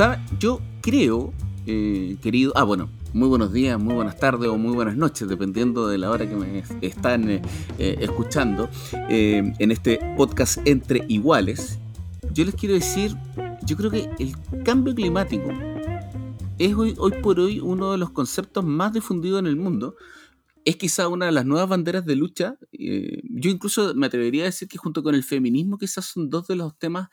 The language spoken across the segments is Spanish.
¿Sabe? Yo creo, eh, querido. Ah, bueno, muy buenos días, muy buenas tardes o muy buenas noches, dependiendo de la hora que me están eh, eh, escuchando en este podcast Entre Iguales. Yo les quiero decir, yo creo que el cambio climático es hoy, hoy por hoy uno de los conceptos más difundidos en el mundo. Es quizá una de las nuevas banderas de lucha. yo incluso me atrevería a decir que junto con el feminismo quizás son dos de los temas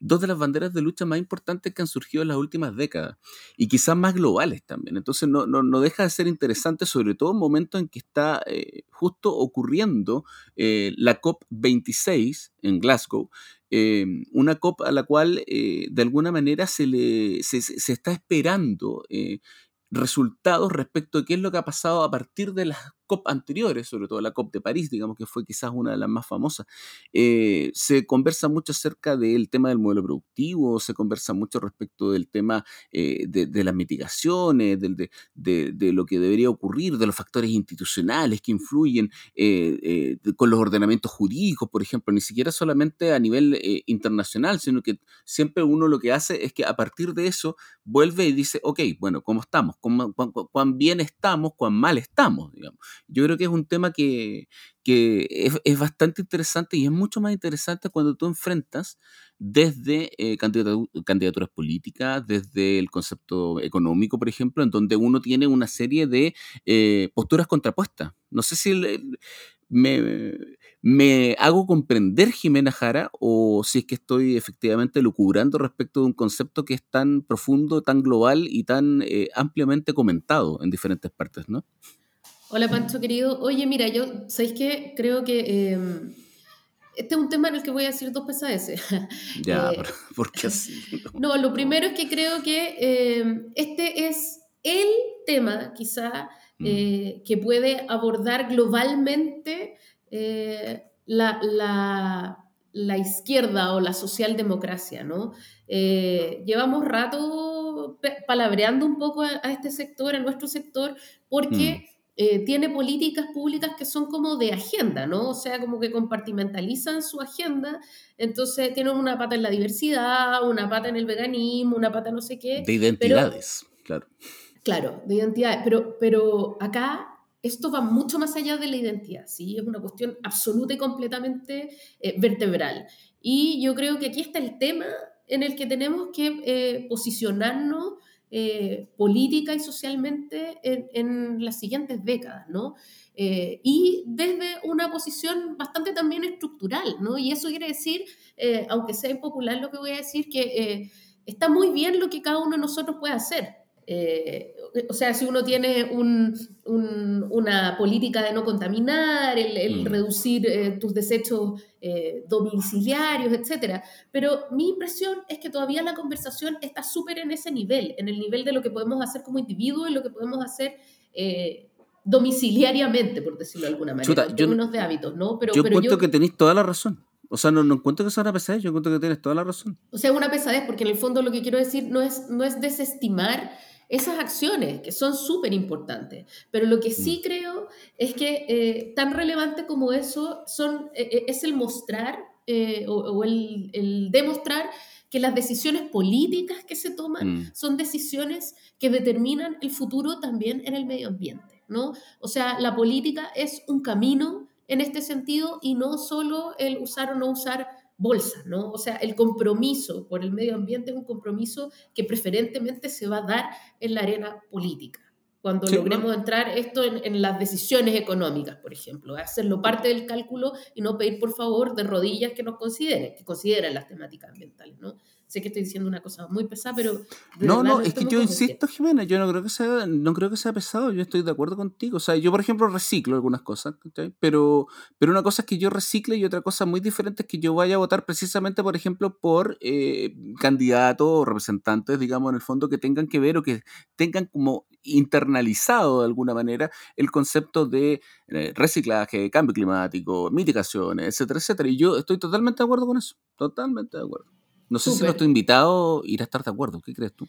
dos de las banderas de lucha más importantes que han surgido en las últimas décadas y quizás más globales también. Entonces no, no, deja de ser interesante, sobre todo en momentos en que está eh, justo ocurriendo eh, la COP26 en Glasgow, eh, una COP a la cual de alguna manera se, le, se, se está esperando resultados respecto a qué es lo que ha pasado a partir de las COP anteriores, sobre todo la COP de París, digamos que fue quizás una de las más famosas, eh, se conversa mucho acerca del tema del modelo productivo, se conversa mucho respecto del tema eh, de, las mitigaciones, de, de, lo que debería ocurrir, de los factores institucionales que influyen eh, con los ordenamientos jurídicos, por ejemplo, ni siquiera solamente a nivel internacional, sino que siempre uno lo que hace es que a partir de eso vuelve y dice, ok, bueno, ¿cómo estamos? ¿Cuán, cuán bien estamos? ¿Cuán mal estamos? Digamos. Yo creo que es un tema que, es, bastante interesante y es mucho más interesante cuando tú enfrentas desde eh, candidaturas políticas, desde el concepto económico, por ejemplo, en donde uno tiene una serie de eh, posturas contrapuestas. No sé si me, me, hago comprender, Jimena Jara, o si es que estoy efectivamente lucubrando respecto de un concepto que es tan profundo, tan global y tan eh, ampliamente comentado en diferentes partes, ¿no? Hola Pancho querido. Oye, mira, yo, ¿sabéis qué? Creo que em, este es un tema en el que voy a decir dos pesadeces. Ya, eh, ¿por qué así? No, lo primero es que creo que em, este es el tema, quizá, mm. eh, que puede abordar globalmente eh, la, la, izquierda o la socialdemocracia, ¿no? llevamos rato palabreando un poco a, este sector, a nuestro sector, porque... Mm. Eh, tiene políticas públicas que son como de agenda, ¿no? O sea, como que compartimentalizan su agenda, entonces tienen una pata en la diversidad, una pata en el veganismo, una pata no sé qué. De identidades, claro. Claro, de identidades, pero, pero acá esto va mucho más allá de la identidad, ¿sí? Es una cuestión absoluta y completamente eh, vertebral. Y yo creo que aquí está el tema en el que tenemos que eh, posicionarnos eh, política y socialmente en, las siguientes décadas, ¿no? Eh, y desde una posición bastante también estructural, ¿no? Y eso quiere decir, eh, aunque sea impopular lo que voy a decir, que está muy bien lo que cada uno de nosotros puede hacer. Eh, o sea, si uno tiene una política de no contaminar, el, mm. reducir eh, tus desechos eh, domiciliarios, etc. Pero mi impresión es que todavía la conversación está súper en ese nivel, en el nivel de lo que podemos hacer como individuo y lo que podemos hacer domiciliariamente, por decirlo de alguna manera, en términos de hábitos, ¿no? Pero, yo encuentro que tenéis toda la razón. O sea, no, no encuentro que sea una pesadez, yo encuentro que tienes toda la razón. O sea, una pesadez, porque en el fondo lo que quiero decir no es, no es desestimar esas acciones que son súper importantes. Pero lo que sí mm. creo es que eh, tan relevante como eso son, eh, eh, es el mostrar o, el, demostrar que las decisiones políticas que se toman mm. son decisiones que determinan el futuro también en el medio ambiente. ¿no? O sea, la política es un camino en este sentido y no solo el usar o no usar bolsa, ¿no? O sea, el compromiso por el medio ambiente es un compromiso que preferentemente se va a dar en la arena política. cuando logremos entrar esto en, las decisiones económicas, por ejemplo, hacerlo parte del cálculo y no pedir por favor de rodillas que nos consideren, que consideren las temáticas ambientales, ¿no? Sé que estoy diciendo una cosa muy pesada, pero... No, no, es que yo insisto, Jimena, yo no creo, que sea, no creo que sea pesado, yo estoy de acuerdo contigo. O sea, yo, por ejemplo, reciclo algunas cosas, pero, pero una cosa es que yo recicle y otra cosa muy diferente es que yo vaya a votar precisamente, por ejemplo, por eh, candidatos o representantes, digamos, en el fondo, que tengan que ver o que tengan como internalizado de alguna manera el concepto de eh, reciclaje, cambio climático, mitigaciones, etcétera, etcétera. Y yo estoy totalmente de acuerdo con eso, totalmente de acuerdo. No sé si nuestro invitado irá a estar de acuerdo. ¿Qué crees tú?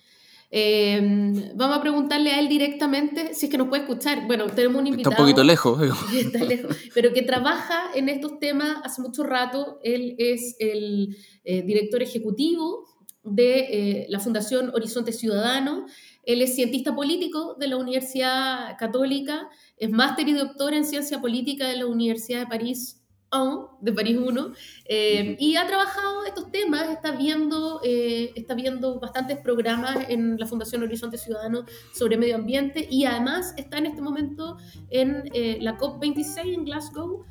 Em, vamos a preguntarle a él directamente si es que nos puede escuchar. Bueno, tenemos un invitado. Está un poquito lejos. Está lejos, pero que trabaja en estos temas hace mucho rato. Él es el eh, director ejecutivo de eh, la Fundación Horizonte Ciudadano. Él es cientista político de la Universidad Católica, es máster y doctor en ciencia política de la Universidad de París de París 1, eh, y ha trabajado estos temas, está viendo, eh, está viendo bastantes programas en la Fundación Horizonte Ciudadano sobre medio ambiente y además está en este momento en eh, la COP26 en Glasgow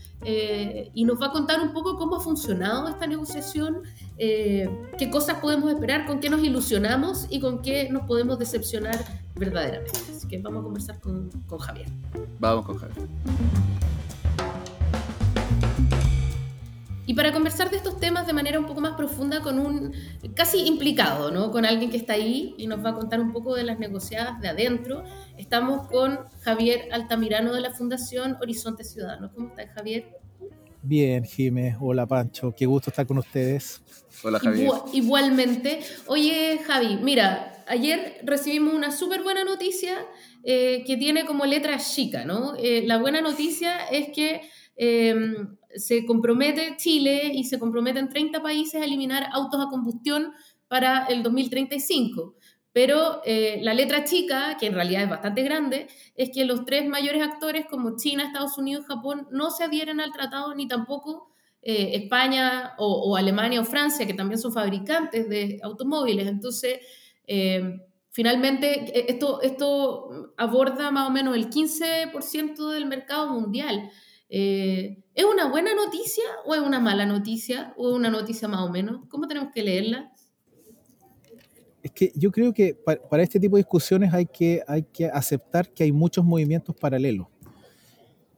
y nos va a contar un poco cómo ha funcionado esta negociación, qué cosas podemos esperar, con qué nos ilusionamos y con qué nos podemos decepcionar verdaderamente. Así que vamos a conversar con, con Javier. Vamos con Javier. Y para conversar de estos temas de manera un poco más profunda con un casi implicado, ¿no? Con alguien que está ahí y nos va a contar un poco de las negociadas de adentro. Estamos con Javier Altamirano de la Fundación Horizonte Ciudadano. ¿Cómo estás, Javier? Bien, Jimé. Hola, Pancho. Qué gusto estar con ustedes. Hola, Javier. igualmente. Oye, Javi, mira, ayer recibimos una súper buena noticia eh, que tiene como letra chica, ¿no? Eh, la buena noticia es que Em, se compromete Chile y se comprometen 30 países a eliminar autos a combustión para el 2035. Pero eh, la letra chica, que en realidad es bastante grande, es que los tres mayores actores como China, Estados Unidos y Japón no se adhieren al tratado ni tampoco eh, España o, Alemania o Francia, que también son fabricantes de automóviles. Entonces, em, finalmente, e, esto, esto aborda más o menos el 15% del mercado mundial. Eh, ¿Es una buena noticia o es una mala noticia o una noticia más o menos? ¿Cómo tenemos que leerla? Es que yo creo que para, este tipo de discusiones hay que, hay que aceptar que hay muchos movimientos paralelos.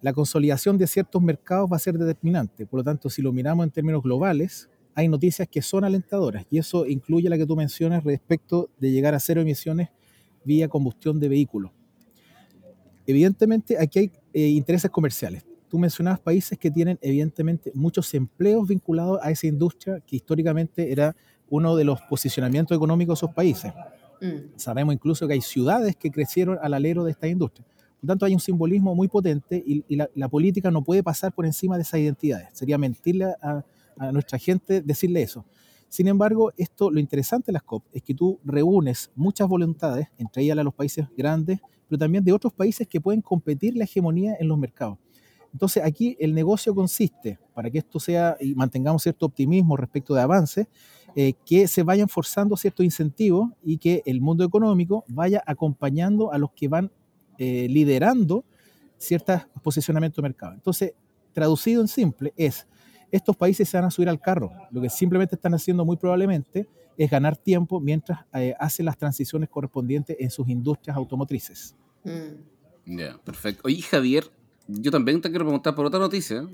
La consolidación de ciertos mercados va a ser determinante. Por lo tanto, si lo miramos en términos globales, hay noticias que son alentadoras y eso incluye la que tú mencionas respecto de llegar a cero emisiones vía combustión de vehículos. Evidentemente, aquí hay eh, intereses comerciales tú mencionabas países que tienen evidentemente muchos empleos vinculados a esa industria que históricamente era uno de los posicionamientos económicos de esos países. Mm. Sabemos incluso que hay ciudades que crecieron al alero de esta industria. Por tanto, hay un simbolismo muy potente y, la, política no puede pasar por encima de esas identidades. Sería mentirle a, a nuestra gente decirle eso. Sin embargo, esto, lo interesante de las COP es que tú reúnes muchas voluntades, entre ellas las de los países grandes, pero también de otros países que pueden competir la hegemonía en los mercados. Entonces aquí el negocio consiste, para que esto sea y mantengamos cierto optimismo respecto de avances, eh, que se vayan forzando ciertos incentivos y que el mundo económico vaya acompañando a los que van eh, liderando ciertos posicionamientos de mercado. Entonces, traducido en simple, es, estos países se van a subir al carro. Lo que simplemente están haciendo muy probablemente es ganar tiempo mientras eh, hacen las transiciones correspondientes en sus industrias automotrices. Mm. Ya, perfecto. Oye, Javier, yo también te quiero preguntar por otra noticia,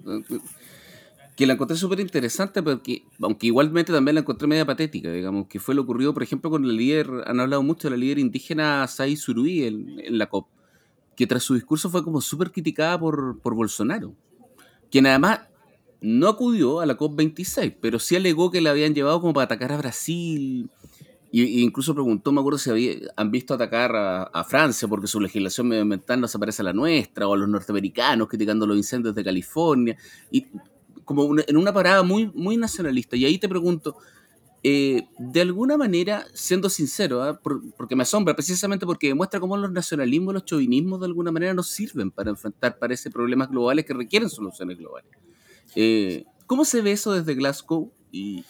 que la encontré súper interesante, porque, aunque igualmente también la encontré media patética, digamos, que fue lo ocurrido, por ejemplo, con el líder, han hablado mucho de la líder indígena Sai Surui en, la COP, que tras su discurso fue como súper criticada por, por Bolsonaro, quien además no acudió a la COP26, pero sí alegó que la habían llevado como para atacar a Brasil, y, incluso preguntó, me acuerdo si había, han visto atacar a, Francia porque su legislación medioambiental no se parece a la nuestra, o a los norteamericanos criticando los incendios de California, y como en una parada muy, muy nacionalista. Y ahí te pregunto, eh, de alguna manera, siendo sincero, ¿ah? porque me asombra precisamente porque demuestra cómo los nacionalismos, los chauvinismos de alguna manera no sirven para enfrentar, parece, problemas globales que requieren soluciones globales. Eh, ¿Cómo se ve eso desde Glasgow? Y,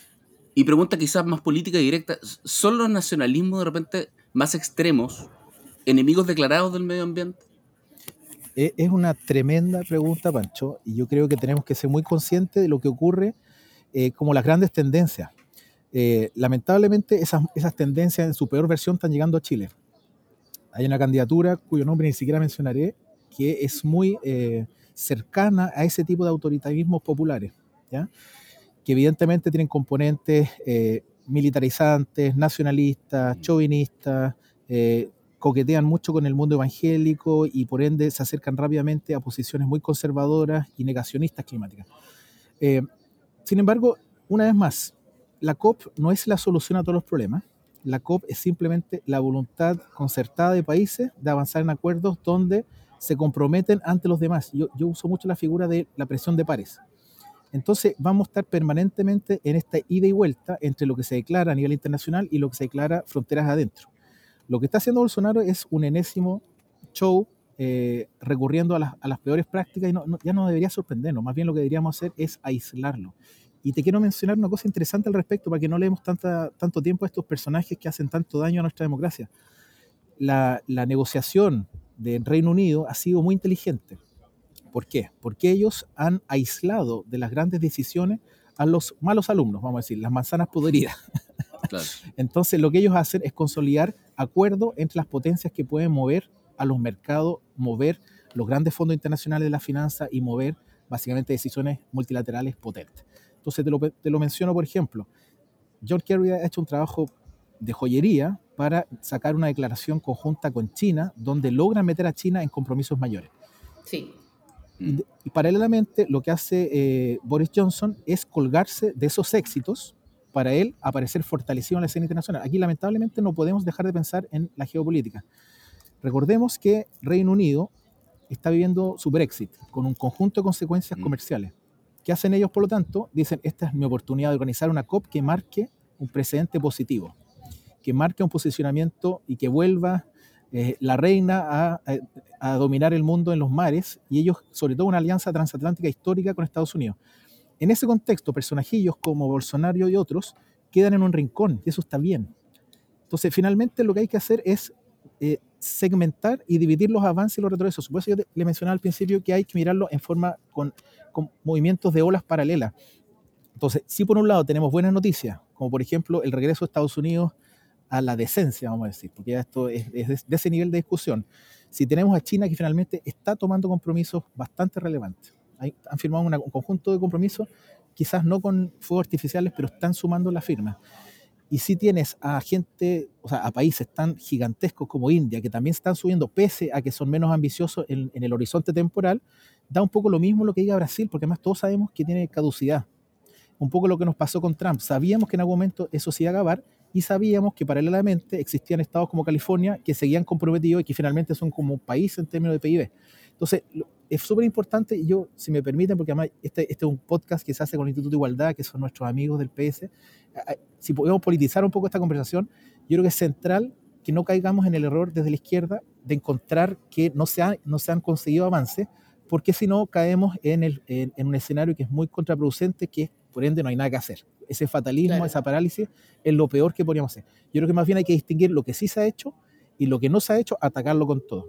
y pregunta quizás más política y directa, ¿son los nacionalismos de repente más extremos enemigos declarados del medio ambiente? E, es una tremenda pregunta, Pancho, y yo creo que tenemos que ser muy conscientes de lo que ocurre eh, como las grandes tendencias. Eh, lamentablemente esas, tendencias en su peor versión están llegando a Chile. Hay una candidatura cuyo nombre ni siquiera mencionaré, que es muy eh, cercana a ese tipo de autoritarismos populares, ¿ya? Que evidentemente tienen componentes militarizantes, nacionalistas, chauvinistas, coquetean mucho con el mundo evangélico y por ende se acercan rápidamente a posiciones muy conservadoras y negacionistas climáticas. Eh, sin embargo, una vez más, la COP no es la solución a todos los problemas. La COP es simplemente la voluntad concertada de países de avanzar en acuerdos donde se comprometen ante los demás. Yo, yo uso mucho la figura de la presión de pares. Entonces vamos a estar permanentemente en esta ida y vuelta entre lo que se declara a nivel internacional y lo que se declara fronteras adentro. Lo que está haciendo Bolsonaro es un enésimo show eh, recurriendo a las, peores prácticas y ya no debería sorprendernos, más bien lo que deberíamos hacer es aislarlo. Y te quiero mencionar una cosa interesante al respecto para que no leemos tanto tiempo a estos personajes que hacen tanto daño a nuestra democracia. La negociación del Reino Unido ha sido muy inteligente. ¿Por qué? Porque ellos han aislado de las grandes decisiones a los malos alumnos, vamos a decir, las manzanas podridas. Entonces lo que ellos hacen es consolidar acuerdos entre las potencias que pueden mover a los mercados, mover los grandes fondos internacionales de la finanza y mover básicamente decisiones multilaterales potentes. Entonces te lo, te lo menciono, por ejemplo, John Kerry ha hecho un trabajo de joyería para sacar una declaración conjunta con China, donde logran meter a China en compromisos mayores. Sí. Y, paralelamente, lo que hace eh, Boris Johnson es colgarse de esos éxitos para él aparecer fortalecido en la escena internacional. Aquí lamentablemente no podemos dejar de pensar en la geopolítica. Recordemos que Reino Unido está viviendo su Brexit con un conjunto de consecuencias mm. comerciales. ¿Qué hacen ellos, por lo tanto? Dicen, esta es mi oportunidad de organizar una COP que marque un precedente positivo, que marque un posicionamiento y que vuelva eh, la reina a, a, dominar el mundo en los mares y ellos, sobre todo, una alianza transatlántica histórica con Estados Unidos. En ese contexto, personajillos como Bolsonaro y otros quedan en un rincón y eso está bien. Entonces, finalmente lo que hay que hacer es eh, segmentar y dividir los avances y los retrocesos. Por eso yo le mencionaba al principio que hay que mirarlo en forma con, con movimientos de olas paralelas. Entonces, si por un lado tenemos buenas noticias, como por ejemplo el regreso de Estados Unidos a la decencia, vamos a decir, porque ya esto es, de ese nivel de discusión. Si tenemos a China que finalmente está tomando compromisos bastante relevantes han firmado un conjunto de compromisos, quizás no con fuegos artificiales, pero están sumando la firma. Y si tienes a gente, o sea, a países tan gigantescos como India, que también están subiendo, pese a que son menos ambiciosos en, en el horizonte temporal, da un poco lo mismo lo que diga Brasil, porque además todos sabemos que tiene caducidad. Un poco lo que nos pasó con Trump. Sabíamos que en algún momento eso se iba a acabar y sabíamos que paralelamente existían estados como California que seguían comprometidos y que finalmente son como un país en términos de PIB. Entonces, es súper importante, y yo, si me permiten, porque además este, este, es un podcast que se hace con el Instituto de Igualdad, que son nuestros amigos del PS, si podemos politizar un poco esta conversación, yo creo que es central que no caigamos en el error desde la izquierda de encontrar que no se, no se han conseguido avances, porque si no caemos en, el, en, un escenario que es muy contraproducente, que por ende no hay nada que hacer. Ese fatalismo, esa parálisis, es lo peor que podríamos hacer. Yo creo que más bien hay que distinguir lo que sí se ha hecho y lo que no se ha hecho, atacarlo con todo.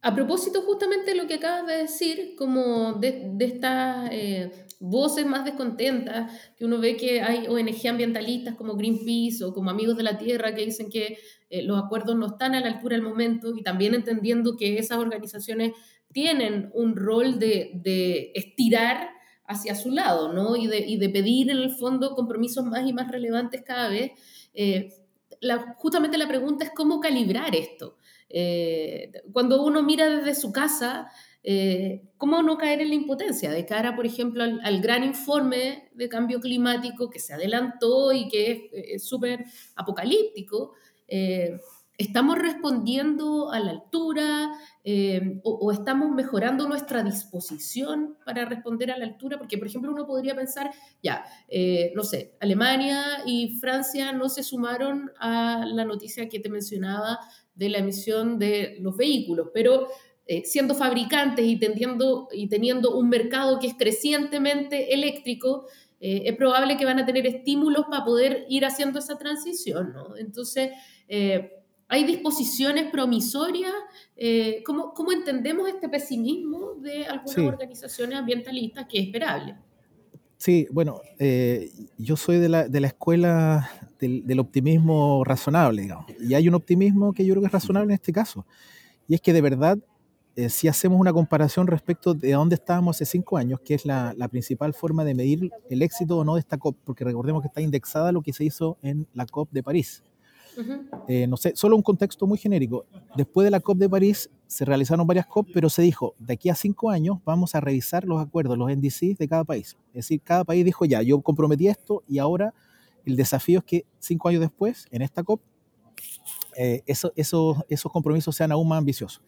A propósito justamente de lo que acabas de decir, como de, estas eh, voces más descontentas, que uno ve que hay ONG ambientalistas como Greenpeace o como Amigos de la Tierra que dicen que eh, los acuerdos no están a la altura del momento y también entendiendo que esas organizaciones tienen un rol de, estirar hacia su lado, ¿no? Y de, pedir en el fondo compromisos más y más relevantes cada vez. Eh, justamente la pregunta es cómo calibrar esto. Eh, cuando uno mira desde su casa, eh, ¿cómo no caer en la impotencia de cara, por ejemplo, al, gran informe de cambio climático que se adelantó y que es súper apocalíptico? ¿Estamos respondiendo a la altura o, estamos mejorando nuestra disposición para responder a la altura? Porque, por ejemplo, uno podría pensar, ya, no sé, Alemania y Francia no se sumaron a la noticia que te mencionaba de la emisión de los vehículos, pero eh, siendo fabricantes y teniendo, y teniendo un mercado que es crecientemente eléctrico, eh, es probable que van a tener estímulos para poder ir haciendo esa transición, ¿no? Entonces, eh, ¿Hay disposiciones promisorias? Eh, ¿cómo, ¿cómo, entendemos este pesimismo de algunas organizaciones ambientalistas que es esperable? Sí, bueno, eh, yo soy de la, de la escuela del, del, optimismo razonable, digamos. Y hay un optimismo que yo creo que es razonable en este caso. Y es que de verdad, eh, si hacemos una comparación respecto de dónde estábamos hace cinco años, que es la, la, principal forma de medir el éxito o no de esta COP, porque recordemos que está indexada lo que se hizo en la COP de París. Eh, no sé, solo un contexto muy genérico. Después de la COP de París se realizaron varias COP, pero se dijo, de aquí a cinco años vamos a revisar los acuerdos, los NDCs de cada país. Es decir, cada país dijo, ya, yo comprometí esto y ahora el desafío es que cinco años después, en esta COP, eh, eso, eso, esos compromisos sean aún más ambiciosos.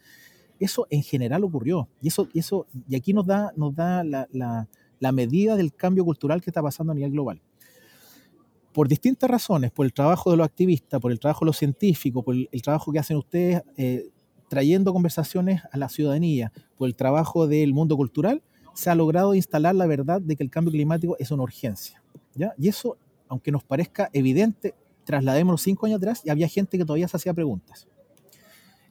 Eso en general ocurrió. Y, eso, y, eso, y aquí nos da, nos da la, la, la medida del cambio cultural que está pasando a nivel global por distintas razones, por el trabajo de los activistas, por el trabajo de los científicos, por el, trabajo que hacen ustedes eh, trayendo conversaciones a la ciudadanía, por el trabajo del mundo cultural, se ha logrado instalar la verdad de que el cambio climático es una urgencia. ¿ya? Y eso, aunque nos parezca evidente, trasladémonos cinco años atrás y había gente que todavía se hacía preguntas.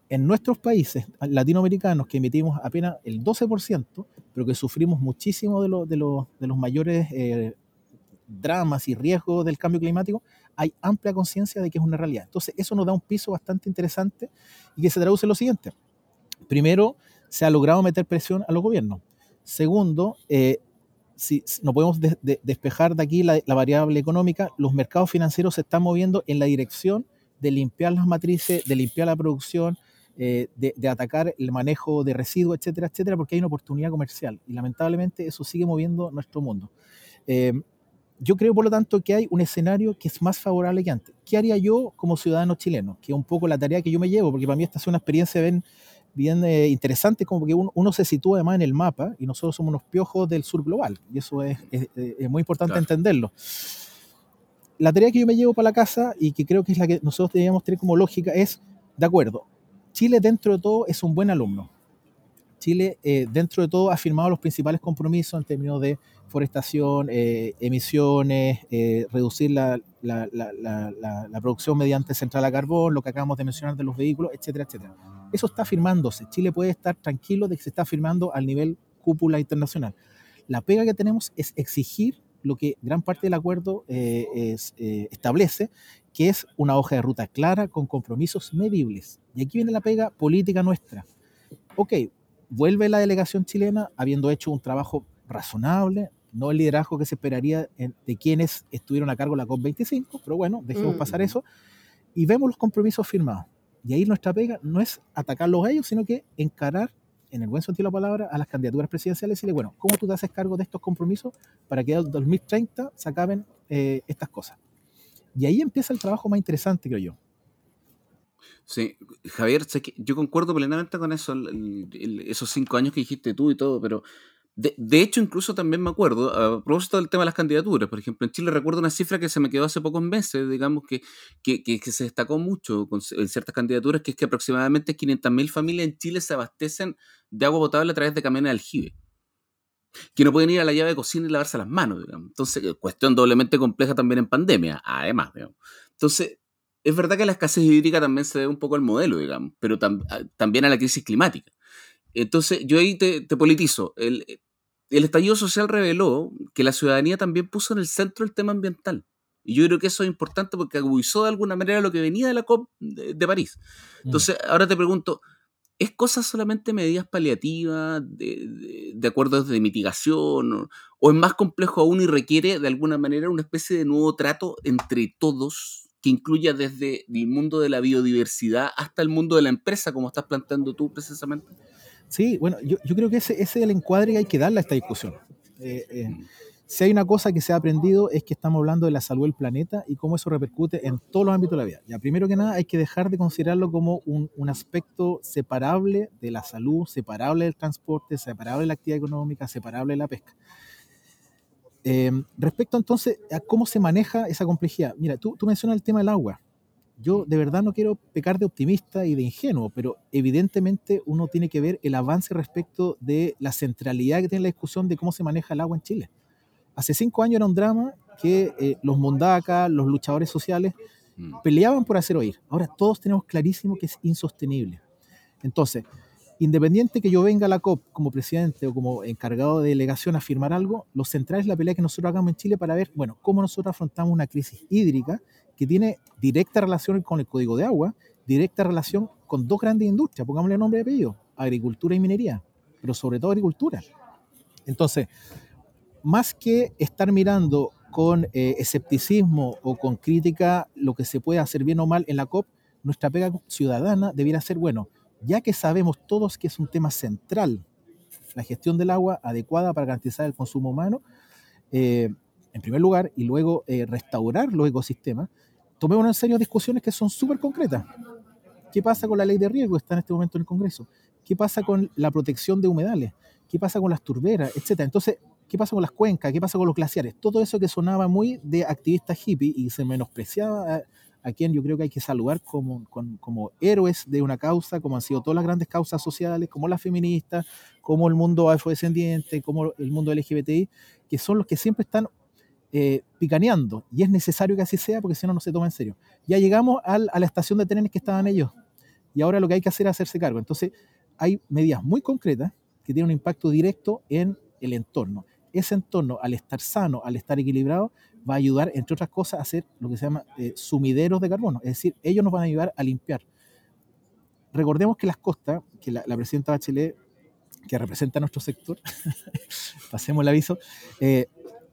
En nuestros países latinoamericanos, que emitimos apenas el 12%, pero que sufrimos muchísimo de, de, de los mayores eh, dramas y riesgos del cambio climático, hay amplia conciencia de que es una realidad. Entonces, eso nos da un piso bastante interesante y que se traduce en lo siguiente. Primero, se ha logrado meter presión a los gobiernos. Segundo, eh, si, no podemos despejar de aquí la, variable económica, los mercados financieros se están moviendo en la dirección de limpiar las matrices, de limpiar la producción, eh, de, atacar el manejo de residuos, etcétera, etcétera, porque hay una oportunidad comercial. Y lamentablemente eso sigue moviendo nuestro mundo. Eh, yo creo, por lo tanto, que hay un escenario que es más favorable que antes. ¿Qué haría yo como ciudadano chileno? Que es un poco la tarea que yo me llevo, porque para mí esta es una experiencia bien, bien eh, interesante, como que uno, se sitúa además en el mapa y nosotros somos unos piojos del sur global, y eso es, es, muy importante entenderlo. La tarea que yo me llevo para la casa y que creo que es la que nosotros deberíamos tener como lógica es, de acuerdo, Chile dentro de todo es un buen alumno. Chile, eh, dentro de todo, ha firmado los principales compromisos en términos de forestación, eh, emisiones, eh, reducir la, producción mediante central a carbón, lo que acabamos de mencionar de los vehículos, etcétera, etcétera. Eso está firmándose. Chile puede estar tranquilo de que se está firmando al nivel cúpula internacional. La pega que tenemos es exigir lo que gran parte del acuerdo es, establece, que es una hoja de ruta clara con compromisos medibles. Y aquí viene la pega política nuestra. Ok, vuelve la delegación chilena habiendo hecho un trabajo razonable, no el liderazgo que se esperaría de quienes estuvieron a cargo de la COP25, pero bueno, dejemos pasar mm. eso, y vemos los compromisos firmados. Y ahí nuestra pega no es atacarlos a ellos, sino que encarar, en el buen sentido de la palabra, a las candidaturas presidenciales y decirle, bueno, ¿cómo tú te haces cargo de estos compromisos para que en 2030 se acaben eh, estas cosas? Y ahí empieza el trabajo más interesante, creo yo. Sí, Javier, yo concuerdo plenamente con eso, esos cinco años que dijiste tú y todo, pero de, de, hecho incluso también me acuerdo, a propósito del tema de las candidaturas, por ejemplo, en Chile recuerdo una cifra que se me quedó hace pocos meses, digamos, que, que, que, se destacó mucho con, en ciertas candidaturas, que es que aproximadamente 500.000 familias en Chile se abastecen de agua potable a través de camiones de aljibe que no pueden ir a la llave de cocina y lavarse las manos, digamos. Entonces, cuestión doblemente compleja también en pandemia, además, digamos. Entonces, es verdad que la escasez hídrica también se debe un poco al modelo, digamos, pero también a la crisis climática. Entonces, yo ahí te, politizo. El, el, estallido social reveló que la ciudadanía también puso en el centro el tema ambiental. Y yo creo que eso es importante porque agudizó de alguna manera lo que venía de la COP de, París. Mm. Entonces, ahora te pregunto, ¿es cosa solamente medidas paliativas, de, de, acuerdos de mitigación, o, o, es más complejo aún y requiere de alguna manera una especie de nuevo trato entre todos que incluya desde el mundo de la biodiversidad hasta el mundo de la empresa, como estás planteando tú precisamente? Sí, bueno, yo, yo creo que ese, ese, es el encuadre que hay que darle a esta discusión. Eh, eh, mm. si hay una cosa que se ha aprendido es que estamos hablando de la salud del planeta y cómo eso repercute en todos los ámbitos de la vida. Ya, primero que nada, hay que dejar de considerarlo como un, un aspecto separable de la salud, separable del transporte, separable de la actividad económica, separable de la pesca. Em, respecto entonces a cómo se maneja esa complejidad, mira, tú, tú mencionas el tema del agua. Yo de verdad no quiero pecar de optimista y de ingenuo, pero evidentemente uno tiene que ver el avance respecto de la centralidad que tiene la discusión de cómo se maneja el agua en Chile. Hace cinco años era un drama que eh, los mundacas, los luchadores sociales, mm. peleaban por hacer oír. Ahora todos tenemos clarísimo que es insostenible. Entonces, independiente que yo venga a la COP como presidente o como encargado de delegación a firmar algo, lo central es la pelea que nosotros hagamos en Chile para ver, bueno, cómo nosotros afrontamos una crisis hídrica que tiene directa relación con el código de agua, directa relación con dos grandes industrias, pongámosle nombre de apellido, agricultura y minería, pero sobre todo agricultura. Entonces, más que estar mirando con eh, escepticismo o con crítica lo que se puede hacer bien o mal en la COP, nuestra pega ciudadana debiera ser, bueno, ya que sabemos todos que es un tema central, la gestión del agua adecuada para garantizar el consumo humano, eh, en primer lugar, y luego eh, restaurar los ecosistemas, tomemos en serio discusiones que son súper concretas. ¿Qué pasa con la ley de riesgo que está en este momento en el Congreso? ¿Qué pasa con la protección de humedales? ¿Qué pasa con las turberas? Etcétera. Entonces, ¿qué pasa con las cuencas? ¿Qué pasa con los glaciares? Todo eso que sonaba muy de activistas hippie y se menospreciaba a quien yo creo que hay que saludar como, como, héroes de una causa, como han sido todas las grandes causas sociales, como las feministas, como el mundo afrodescendiente, como el mundo LGBTI, que son los que siempre están eh, picaneando. Y es necesario que así sea porque si no, no se toma en serio. Ya llegamos a la estación de trenes que estaban ellos. Y ahora lo que hay que hacer es hacerse cargo. Entonces, hay medidas muy concretas que tienen un impacto directo en el entorno. Ese entorno, al estar sano, al estar equilibrado, va a ayudar, entre otras cosas, a hacer lo que se llama eh, sumideros de carbono. Es decir, ellos nos van a ayudar a limpiar. Recordemos que las costas, que la, presidenta Bachelet, que representa a nuestro sector, pasemos el aviso, eh,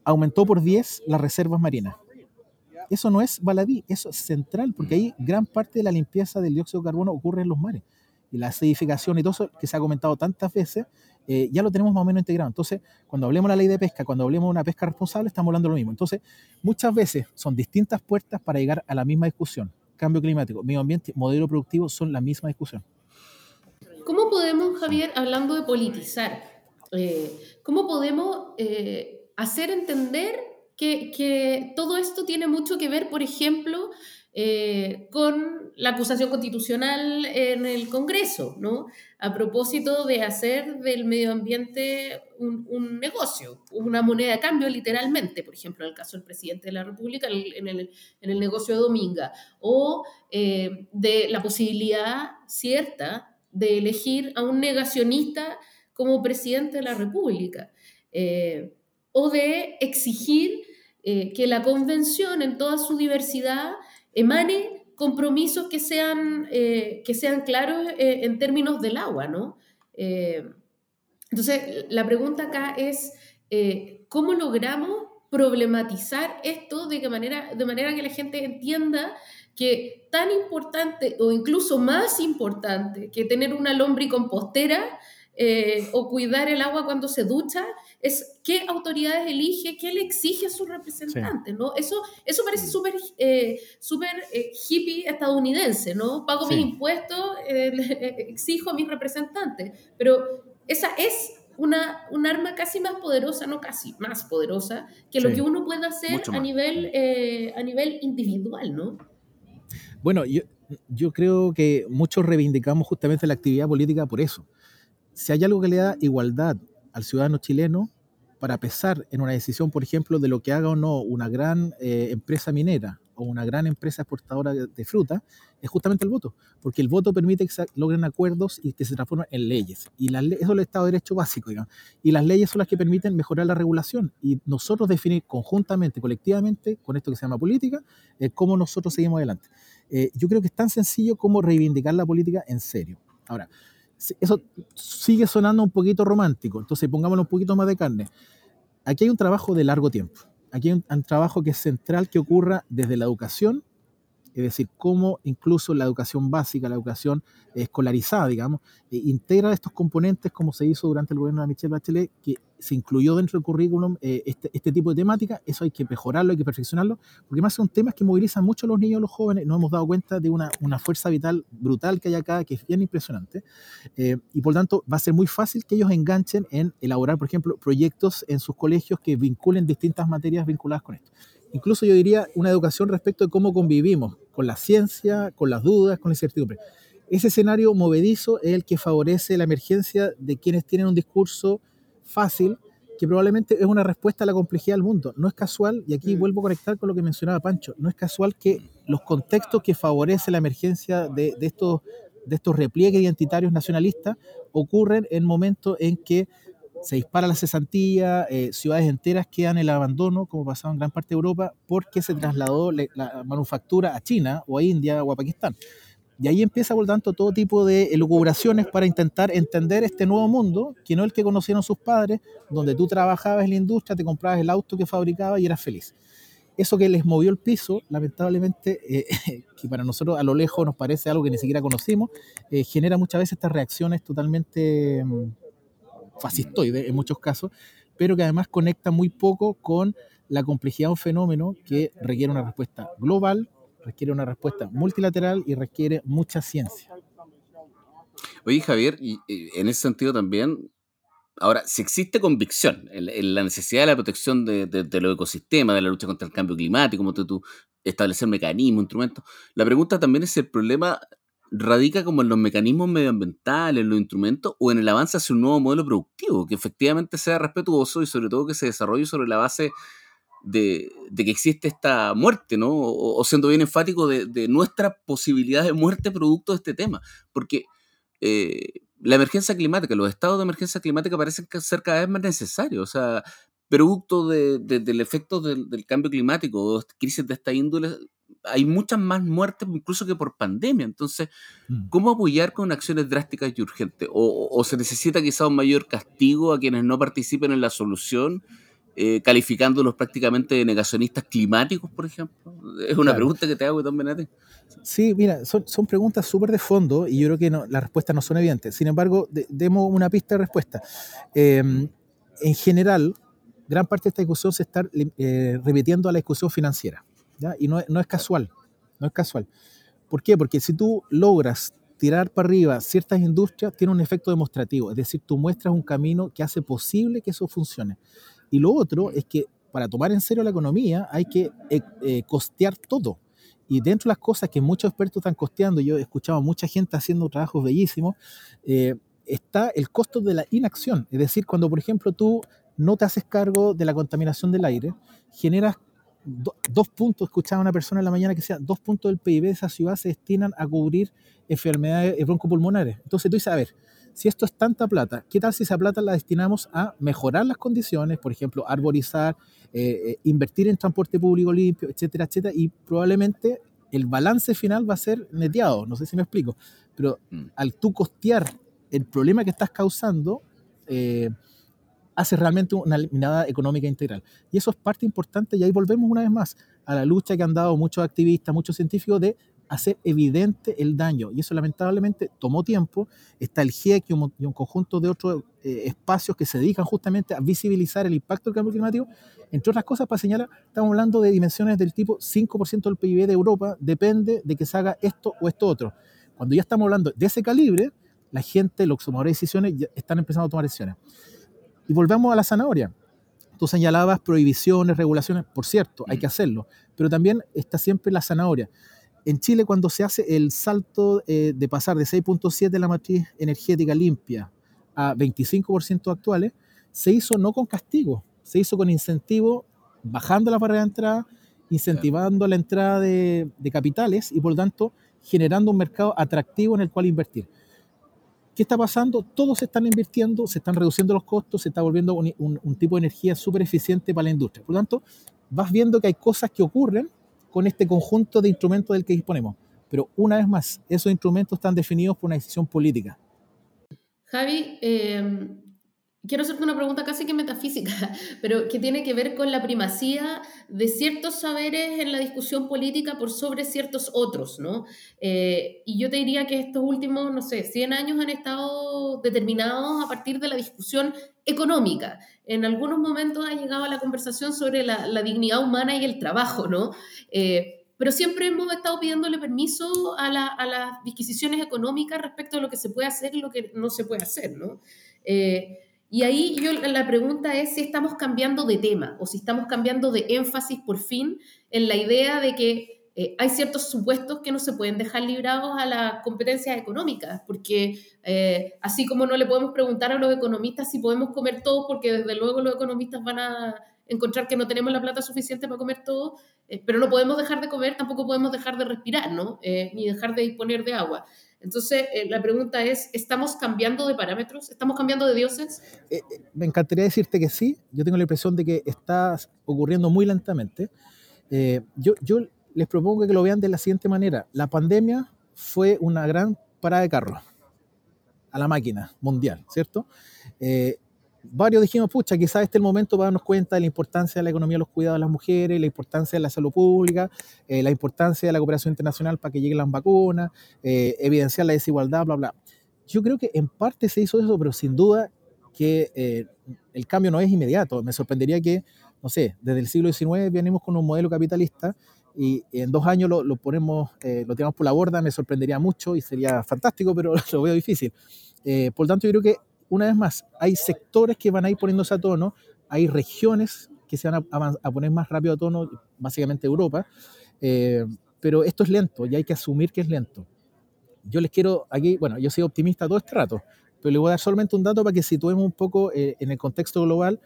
aumentó por 10 las reservas marinas. Eso no es baladí, eso es central, porque ahí gran parte de la limpieza del dióxido de carbono ocurre en los mares. Y la acidificación y todo eso que se ha comentado tantas veces, eh, ya lo tenemos más o menos integrado. Entonces, cuando hablemos de la ley de pesca, cuando hablemos de una pesca responsable, estamos hablando de lo mismo. Entonces, muchas veces son distintas puertas para llegar a la misma discusión. Cambio climático, medio ambiente, modelo productivo son la misma discusión. ¿Cómo podemos, Javier, hablando de politizar, eh, cómo podemos eh, hacer entender que, que todo esto tiene mucho que ver, por ejemplo, eh, con la acusación constitucional en el Congreso, ¿no? A propósito de hacer del medio ambiente un, negocio, una moneda de cambio literalmente, por ejemplo, en el caso del presidente de la República, en el, en el negocio de Dominga, o eh, de la posibilidad cierta de elegir a un negacionista como presidente de la República, eh, o de exigir que la convención en toda su diversidad emane compromisos que sean, eh, que sean claros eh, en términos del agua, ¿no? Eh, entonces, la pregunta acá es, ¿cómo logramos problematizar esto de, manera, de manera que la gente entienda que tan importante o incluso más importante que tener una lombricompostera eh, o cuidar el agua cuando se ducha, es qué autoridades elige, qué le exige a sus representantes, ¿no? Eso, eso parece súper eh, eh, hippie estadounidense, ¿no? Pago mis impuestos, exijo a mis representantes, pero esa es una, un arma casi más poderosa, no casi, más poderosa, que lo que uno puede hacer a nivel, a nivel individual, ¿no? Bueno, yo, yo creo que muchos reivindicamos justamente la actividad política por eso. Si hay algo que le da igualdad al ciudadano chileno para pesar en una decisión, por ejemplo, de lo que haga o no una gran eh, empresa minera o una gran empresa exportadora de, fruta, es justamente el voto, porque el voto permite que se logren acuerdos y que se transformen en leyes. Y las eso es el Estado de Derecho básico, digamos. Y las leyes son las que permiten mejorar la regulación y nosotros definir conjuntamente, colectivamente, con esto que se llama política, eh, cómo nosotros seguimos adelante. Eh, yo creo que es tan sencillo como reivindicar la política en serio. Ahora, eso sigue sonando un poquito romántico, entonces pongámosle un poquito más de carne. Aquí hay un trabajo de largo tiempo, aquí hay un, trabajo que es central que ocurra desde la educación, es decir, cómo incluso la educación básica, la educación escolarizada, digamos, eh, integra estos componentes como se hizo durante el gobierno de Michelle Bachelet, que se incluyó dentro del currículum eh, este, este, tipo de temática, eso hay que mejorarlo, hay que perfeccionarlo, porque más son temas que movilizan mucho a los niños y a los jóvenes, nos hemos dado cuenta de una, fuerza vital brutal que hay acá, que es bien impresionante, eh, y por tanto va a ser muy fácil que ellos enganchen en elaborar, por ejemplo, proyectos en sus colegios que vinculen distintas materias vinculadas con esto. Incluso yo diría una educación respecto de cómo convivimos con la ciencia, con las dudas, con la incertidumbre. Ese escenario movedizo es el que favorece la emergencia de quienes tienen un discurso fácil que probablemente es una respuesta a la complejidad del mundo. No es casual, y aquí mm. vuelvo a conectar con lo que mencionaba Pancho, no es casual que los contextos que favorecen la emergencia de, estos, de estos repliegues identitarios nacionalistas ocurren en momentos en que se dispara la cesantía, eh, ciudades enteras quedan en el abandono, como pasaba en gran parte de Europa, porque se trasladó la manufactura a China o a India o a Pakistán. Y ahí empieza, por tanto, todo tipo de elucubraciones para intentar entender este nuevo mundo, que no el que conocieron sus padres, donde tú trabajabas en la industria, te comprabas el auto que fabricabas y eras feliz. Eso que les movió el piso, lamentablemente, eh, que para nosotros a lo lejos nos parece algo que ni siquiera conocimos, eh, genera muchas veces estas reacciones totalmente mm, fascistoides en muchos casos, pero que además conecta muy poco con la complejidad de un fenómeno que requiere una respuesta global, requiere una respuesta multilateral y requiere mucha ciencia. Oye, Javier, y, en ese sentido también, ahora, si existe convicción en, la necesidad de la protección de, los ecosistemas, de la lucha contra el cambio climático, como tú, establecer mecanismos, instrumentos, la pregunta también es si el problema radica como en los mecanismos medioambientales, en los instrumentos, o en el avance hacia un nuevo modelo productivo, que efectivamente sea respetuoso y sobre todo que se desarrolle sobre la base de, que existe esta muerte, ¿no? O, siendo bien enfático de, nuestra posibilidad de muerte producto de este tema. Porque eh, la emergencia climática, los estados de emergencia climática parecen ser cada vez más necesarios. O sea, producto del efecto del, cambio climático o crisis de esta índole, hay muchas más muertes incluso que por pandemia. Entonces, mm. ¿cómo apoyar con acciones drásticas y urgentes? O, o se necesita quizá un mayor castigo a quienes no participen en la solución? eh, calificándolos prácticamente de negacionistas climáticos, por ejemplo? Es una pregunta que te hago también a ti. Sí, mira, son, son preguntas súper de fondo y yo creo que no, las respuestas no son evidentes. Sin embargo, demos una pista de respuesta. Em, en general, gran parte de esta discusión se está eh, repitiendo a la discusión financiera. Y no, no es casual, no es casual. ¿Por qué? Porque si tú logras tirar para arriba ciertas industrias, tiene un efecto demostrativo. Es decir, tú muestras un camino que hace posible que eso funcione. Y lo otro es que para tomar en serio la economía hay que eh, eh, costear todo. Y dentro de las cosas que muchos expertos están costeando, yo he escuchado a mucha gente haciendo trabajos bellísimos, eh, está el costo de la inacción. Es decir, cuando por ejemplo tú no te haces cargo de la contaminación del aire, generas dos puntos, escuchaba una persona en la mañana que decía, dos puntos del PIB de esa ciudad se destinan a cubrir enfermedades broncopulmonares. Entonces tú dices, a ver, si esto es tanta plata, ¿qué tal si esa plata la destinamos a mejorar las condiciones, por ejemplo, arborizar, eh, eh, invertir en transporte público limpio, etcétera, etcétera? Y probablemente el balance final va a ser neteado, no sé si me explico, pero mm. al tú costear el problema que estás causando, eh, hace realmente una mirada económica integral. Y eso es parte importante, y ahí volvemos una vez más a la lucha que han dado muchos activistas, muchos científicos de hacer evidente el daño. Y eso lamentablemente tomó tiempo. Está el GIEC y un, conjunto de otros eh, espacios que se dedican justamente a visibilizar el impacto del cambio climático. Entre otras cosas, para señalar, estamos hablando de dimensiones del tipo 5% del PIB de Europa, depende de que se haga esto o esto otro. Cuando ya estamos hablando de ese calibre, la gente, los tomadores de decisiones, ya están empezando a tomar decisiones. Y volvamos a la zanahoria. Tú señalabas prohibiciones, regulaciones, por cierto, hay mm. que hacerlo, pero también está siempre la zanahoria en Chile cuando se hace el salto eh, de pasar de 6.7 de la matriz energética limpia a 25% actuales, se hizo no con castigo, se hizo con incentivo, bajando la barrera de entrada, incentivando la entrada de, capitales y por lo tanto generando un mercado atractivo en el cual invertir. ¿Qué está pasando? Todos se están invirtiendo, se están reduciendo los costos, se está volviendo un, tipo de energía súper eficiente para la industria. Por lo tanto, vas viendo que hay cosas que ocurren con este conjunto de instrumentos del que disponemos. Pero una vez más, esos instrumentos están definidos por una decisión política. Javi, eh, quiero hacerte una pregunta casi que metafísica, pero que tiene que ver con la primacía de ciertos saberes en la discusión política por sobre ciertos otros, ¿no? Eh, y yo te diría que estos últimos, no sé, 100 años han estado determinados a partir de la discusión económica. En algunos momentos ha llegado a la conversación sobre la, dignidad humana y el trabajo, ¿no? Eh, pero siempre hemos estado pidiéndole permiso a, las disquisiciones económicas respecto a lo que se puede hacer y lo que no se puede hacer, ¿no? Eh, y ahí yo la pregunta es si estamos cambiando de tema o si estamos cambiando de énfasis por fin en la idea de que eh, hay ciertos supuestos que no se pueden dejar librados a las competencias económicas, porque eh, así como no le podemos preguntar a los economistas si podemos comer todo, porque desde luego los economistas van a encontrar que no tenemos la plata suficiente para comer todo, eh, pero no podemos dejar de comer, tampoco podemos dejar de respirar, ¿no? ni dejar de disponer de agua. Entonces, la pregunta es, ¿estamos cambiando de parámetros? ¿Estamos cambiando de dioses? me encantaría decirte que sí. Yo tengo la impresión de que está ocurriendo muy lentamente. yo, les propongo que lo vean de la siguiente manera. La pandemia fue una gran parada de carro a la máquina mundial, ¿cierto? Eh, varios dijimos, pucha, quizás este es el momento para darnos cuenta de la importancia de la economía de los cuidados de las mujeres, la importancia de la salud pública, eh, la importancia de la cooperación internacional para que lleguen las vacunas, eh, evidenciar la desigualdad, bla, bla. Yo creo que en parte se hizo eso, pero sin duda que el cambio no es inmediato. Me sorprendería que, no sé, desde el siglo XIX venimos con un modelo capitalista y en dos años lo, ponemos, eh, lo tiramos por la borda, me sorprendería mucho y sería fantástico, pero lo veo difícil. Eh, por lo tanto, yo creo que, una vez más, hay sectores que van a ir poniéndose a tono, hay regiones que se van a, poner más rápido a tono, básicamente Europa, eh, pero esto es lento y hay que asumir que es lento. Yo les quiero aquí, bueno, yo soy optimista todo este rato, pero les voy a dar solamente un dato para que situemos un poco en el contexto global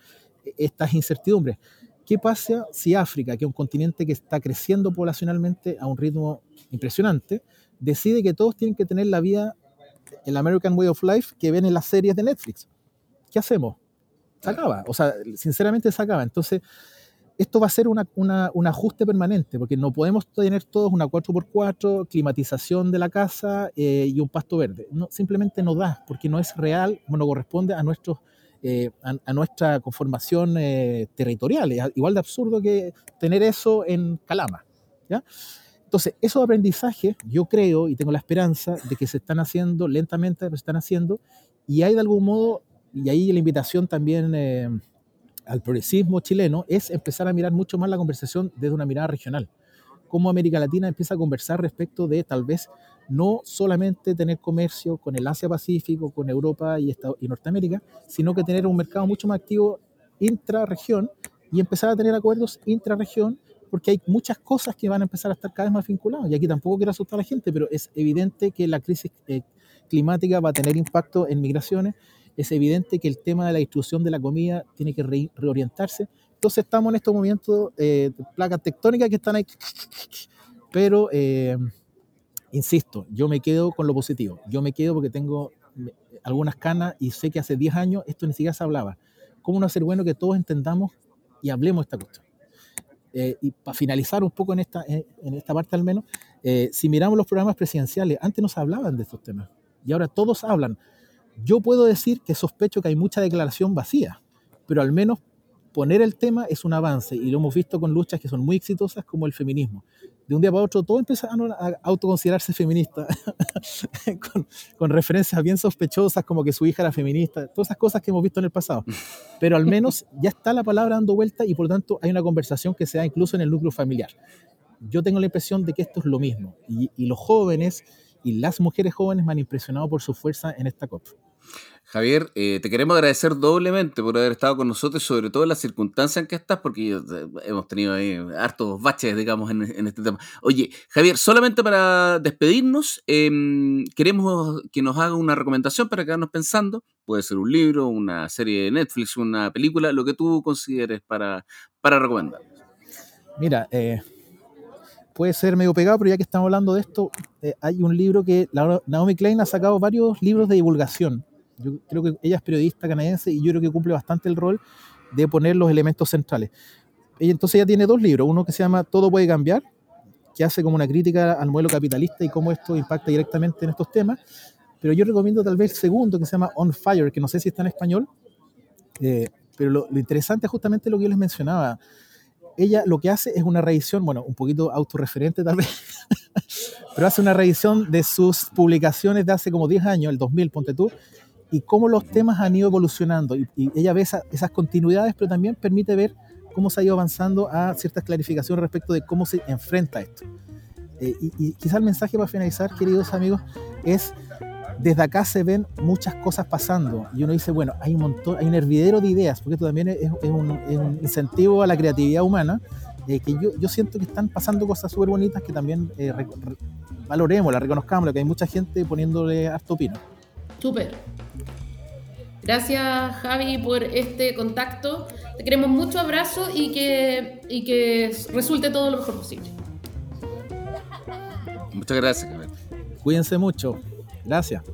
estas incertidumbres. ¿Qué pasa si África, que es un continente que está creciendo poblacionalmente a un ritmo impresionante, decide que todos tienen que tener la vida, el American Way of Life que ven en las series de Netflix? ¿Qué hacemos? Se acaba. O sea, sinceramente se acaba. Entonces, esto va a ser un ajuste permanente, porque no podemos tener todos una 4x4, climatización de la casa eh, y un pasto verde. No, simplemente no da, porque no es real, no corresponde a nuestros eh, a, nuestra conformación eh, territorial. Es igual de absurdo que tener eso en Calama. ¿ya? Entonces, esos aprendizajes, yo creo y tengo la esperanza de que se están haciendo lentamente, pero se están haciendo, y hay de algún modo, y ahí la invitación también eh, al progresismo chileno, es empezar a mirar mucho más la conversación desde una mirada regional. Cómo América Latina empieza a conversar respecto de tal vez no solamente tener comercio con el Asia-Pacífico, con Europa y, y Norteamérica, sino que tener un mercado mucho más activo intrarregión y empezar a tener acuerdos intrarregión, porque hay muchas cosas que van a empezar a estar cada vez más vinculadas. Y aquí tampoco quiero asustar a la gente, pero es evidente que la crisis eh, climática va a tener impacto en migraciones, es evidente que el tema de la distribución de la comida tiene que reorientarse. Entonces estamos en estos momentos eh, de placas tectónicas que están ahí, pero... Eh, insisto, yo me quedo con lo positivo. Yo me quedo porque tengo algunas canas y sé que hace 10 años esto ni siquiera se hablaba. ¿Cómo no hacer bueno que todos entendamos y hablemos de esta cuestión? Eh, y para finalizar un poco en esta, en esta parte al menos, eh, si miramos los programas presidenciales, antes no se hablaban de estos temas y ahora todos hablan. Yo puedo decir que sospecho que hay mucha declaración vacía, pero al menos poner el tema es un avance y lo hemos visto con luchas que son muy exitosas como el feminismo de un día para otro todos empezaron a autoconsiderarse feministas, con, referencias bien sospechosas como que su hija era feminista, todas esas cosas que hemos visto en el pasado. Pero al menos ya está la palabra dando vuelta y por lo tanto hay una conversación que se da incluso en el núcleo familiar. Yo tengo la impresión de que esto es lo mismo y, y los jóvenes y las mujeres jóvenes me han impresionado por su fuerza en esta COP. Javier, eh, te queremos agradecer doblemente por haber estado con nosotros, sobre todo en las circunstancias en que estás, porque eh, hemos tenido ahí hartos baches, digamos, en, este tema. Oye, Javier, solamente para despedirnos, em, queremos que nos haga una recomendación para quedarnos pensando. Puede ser un libro, una serie de Netflix, una película, lo que tú consideres para, para recomendar. Mira, eh, puede ser medio pegado, pero ya que estamos hablando de esto, hay un libro que Naomi Klein ha sacado varios libros de divulgación yo creo que ella es periodista canadiense y yo creo que cumple bastante el rol de poner los elementos centrales. Entonces ella tiene dos libros, uno que se llama Todo puede cambiar, que hace como una crítica al modelo capitalista y cómo esto impacta directamente en estos temas, pero yo recomiendo tal vez el segundo que se llama On Fire, que no sé si está en español, eh, pero lo, lo, interesante es justamente lo que yo les mencionaba. Ella lo que hace es una revisión, bueno, un poquito autorreferente tal vez, pero hace una revisión de sus publicaciones de hace como 10 años, el 2000, ponte tú, y cómo los temas han ido evolucionando. Y, ella ve esas continuidades, pero también permite ver cómo se ha ido avanzando a ciertas clarificaciones respecto de cómo se enfrenta esto. Eh, y, y quizá el mensaje para finalizar, queridos amigos, es desde acá se ven muchas cosas pasando y uno dice, bueno, hay un montón, hay un hervidero de ideas, porque esto también es, un, es, un, incentivo a la creatividad humana eh, que yo, yo siento que están pasando cosas súper bonitas que también eh, valoremos, la reconozcamos, que hay mucha gente poniéndole harto pino. Súper. Gracias Javi por este contacto. Te queremos mucho abrazo y que, y que resulte todo lo mejor posible. Muchas gracias. Cuídense mucho. Gracias.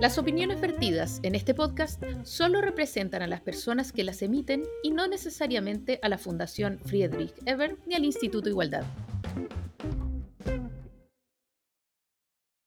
Las opiniones vertidas en este podcast solo representan a las personas que las emiten y no necesariamente a la Fundación Friedrich Ebert ni al Instituto Igualdad.